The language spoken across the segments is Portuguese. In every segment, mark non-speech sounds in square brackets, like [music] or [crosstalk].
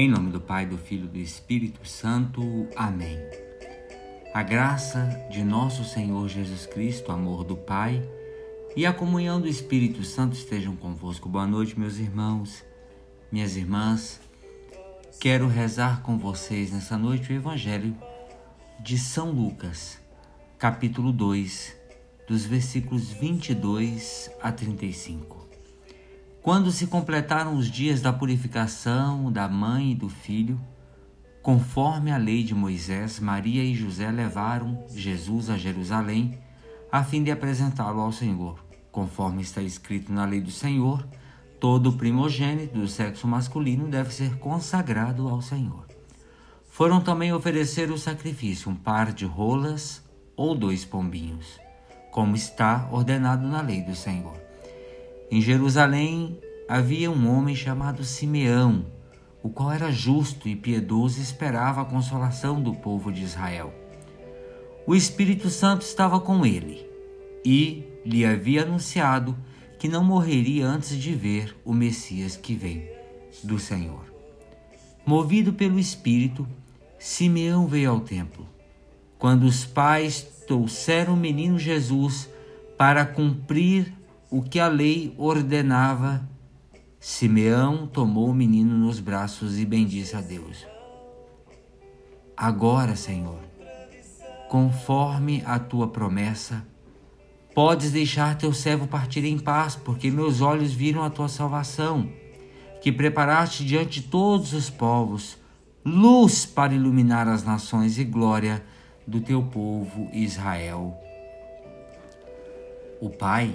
Em nome do Pai, do Filho e do Espírito Santo. Amém. A graça de nosso Senhor Jesus Cristo, o amor do Pai e a comunhão do Espírito Santo estejam convosco. Boa noite, meus irmãos, minhas irmãs. Quero rezar com vocês nessa noite o Evangelho de São Lucas, capítulo 2, dos versículos 22 a 35. Quando se completaram os dias da purificação da mãe e do filho, conforme a lei de Moisés, Maria e José levaram Jesus a Jerusalém a fim de apresentá-lo ao Senhor. Conforme está escrito na lei do Senhor, todo primogênito do sexo masculino deve ser consagrado ao Senhor. Foram também oferecer o sacrifício um par de rolas ou dois pombinhos, como está ordenado na lei do Senhor. Em Jerusalém havia um homem chamado Simeão, o qual era justo e piedoso e esperava a consolação do povo de Israel. O Espírito Santo estava com ele e lhe havia anunciado que não morreria antes de ver o Messias que vem do Senhor. Movido pelo Espírito, Simeão veio ao templo. Quando os pais trouxeram o menino Jesus para cumprir o que a lei ordenava, Simeão tomou o menino nos braços e bendisse a Deus. Agora, Senhor, conforme a tua promessa, podes deixar teu servo partir em paz, porque meus olhos viram a tua salvação, que preparaste diante de todos os povos, luz para iluminar as nações e glória do teu povo Israel. O pai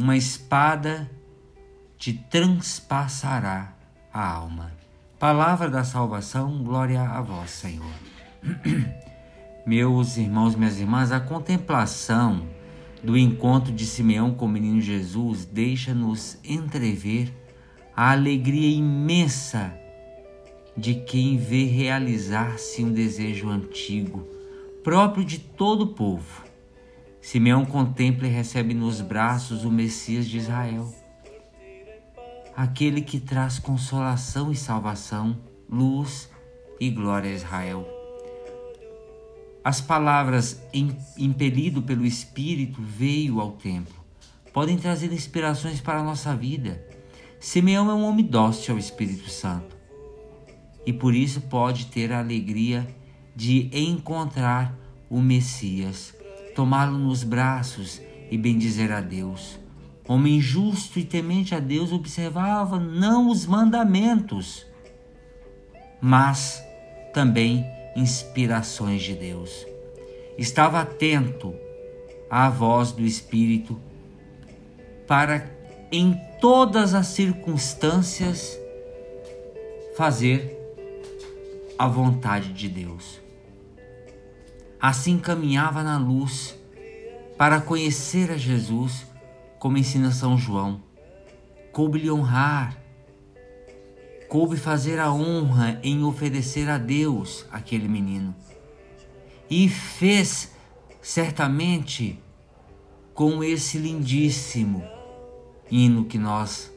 uma espada te transpassará a alma. Palavra da salvação, glória a vós, Senhor. [clears throat] Meus irmãos, minhas irmãs, a contemplação do encontro de Simeão com o menino Jesus deixa-nos entrever a alegria imensa de quem vê realizar-se um desejo antigo, próprio de todo o povo Simeão contempla e recebe nos braços o Messias de Israel, aquele que traz consolação e salvação, luz e glória a Israel. As palavras impelido pelo Espírito veio ao templo podem trazer inspirações para a nossa vida. Simeão é um homem dócil ao Espírito Santo e por isso pode ter a alegria de encontrar o Messias tomá-lo nos braços e bendizer a Deus. Homem justo e temente a Deus observava não os mandamentos, mas também inspirações de Deus. Estava atento à voz do Espírito para em todas as circunstâncias fazer a vontade de Deus. Assim caminhava na luz para conhecer a Jesus, como ensina São João. Coube-lhe honrar, coube fazer a honra em oferecer a Deus aquele menino. E fez certamente com esse lindíssimo hino que nós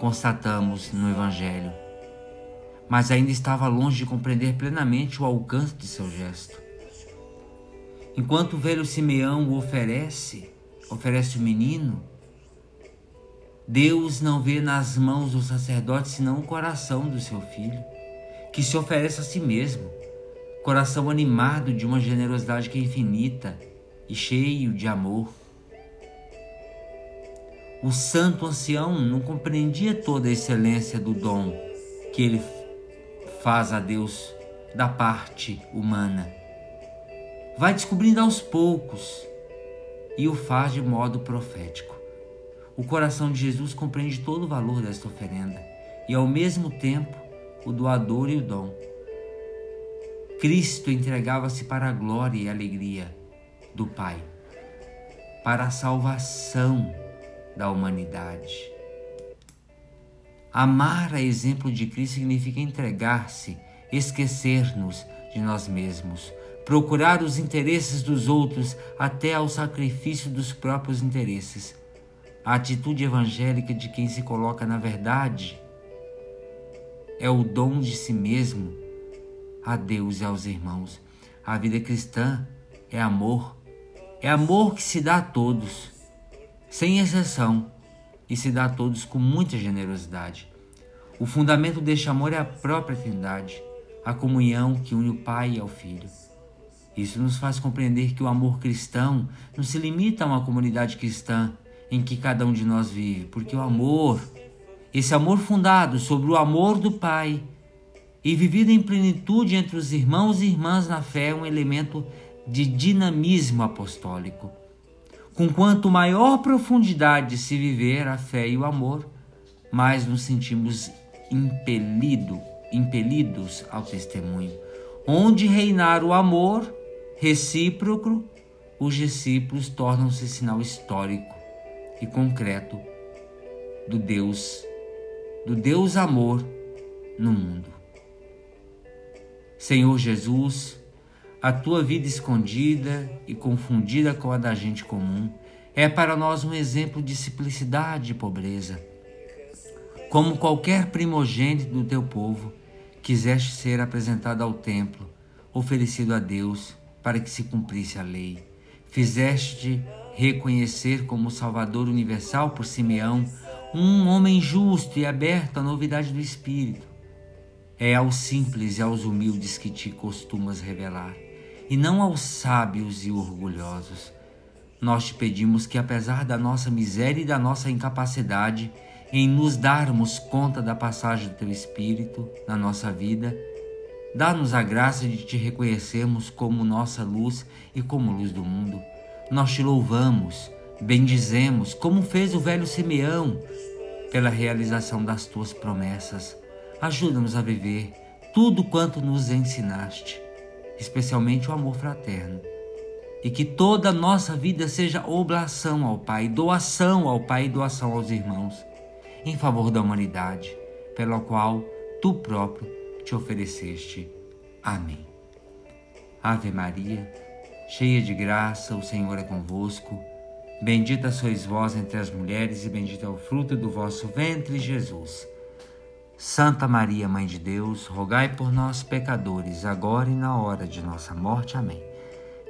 constatamos no Evangelho. Mas ainda estava longe de compreender plenamente o alcance de seu gesto. Enquanto o velho Simeão o oferece, oferece o menino, Deus não vê nas mãos do sacerdote senão o coração do seu filho, que se oferece a si mesmo, coração animado de uma generosidade que é infinita e cheio de amor. O santo ancião não compreendia toda a excelência do dom que ele faz a Deus da parte humana vai descobrindo aos poucos e o faz de modo profético. O coração de Jesus compreende todo o valor desta oferenda e, ao mesmo tempo, o doador e o dom. Cristo entregava-se para a glória e alegria do Pai, para a salvação da humanidade. Amar a exemplo de Cristo significa entregar-se, esquecer-nos de nós mesmos, procurar os interesses dos outros até ao sacrifício dos próprios interesses. A atitude evangélica de quem se coloca na verdade é o dom de si mesmo a Deus e aos irmãos. A vida cristã é amor, é amor que se dá a todos, sem exceção, e se dá a todos com muita generosidade. O fundamento deste amor é a própria Trindade, a comunhão que une o Pai ao Filho. Isso nos faz compreender que o amor cristão não se limita a uma comunidade cristã em que cada um de nós vive, porque o amor, esse amor fundado sobre o amor do Pai e vivido em plenitude entre os irmãos e irmãs na fé, é um elemento de dinamismo apostólico. Com quanto maior profundidade se viver a fé e o amor, mais nos sentimos impelido, impelidos ao testemunho. Onde reinar o amor, recíproco, os discípulos tornam-se sinal histórico e concreto do Deus, do Deus amor no mundo. Senhor Jesus, a tua vida escondida e confundida com a da gente comum é para nós um exemplo de simplicidade e pobreza. Como qualquer primogênito do teu povo, quiseste ser apresentado ao templo, oferecido a Deus para que se cumprisse a lei. Fizeste reconhecer como Salvador universal por Simeão um homem justo e aberto à novidade do Espírito. É aos simples e aos humildes que te costumas revelar, e não aos sábios e orgulhosos. Nós te pedimos que, apesar da nossa miséria e da nossa incapacidade em nos darmos conta da passagem do teu Espírito na nossa vida, Dá-nos a graça de te reconhecermos como nossa luz e como luz do mundo. Nós te louvamos, bendizemos, como fez o velho Simeão, pela realização das tuas promessas. Ajuda-nos a viver tudo quanto nos ensinaste, especialmente o amor fraterno. E que toda a nossa vida seja oblação ao Pai, doação ao Pai e doação aos irmãos, em favor da humanidade, pela qual tu próprio te ofereceste. Amém. Ave Maria, cheia de graça, o Senhor é convosco. Bendita sois vós entre as mulheres, e bendito é o fruto do vosso ventre, Jesus. Santa Maria, Mãe de Deus, rogai por nós, pecadores, agora e na hora de nossa morte. Amém.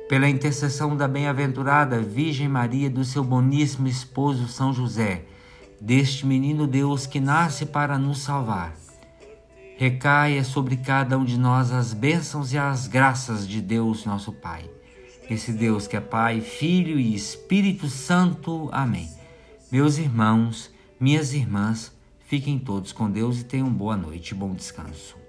Pela intercessão da bem-aventurada Virgem Maria, do seu boníssimo esposo São José, deste menino Deus que nasce para nos salvar recaia sobre cada um de nós as bênçãos e as graças de Deus, nosso Pai. Esse Deus que é Pai, Filho e Espírito Santo. Amém. Meus irmãos, minhas irmãs, fiquem todos com Deus e tenham boa noite e bom descanso.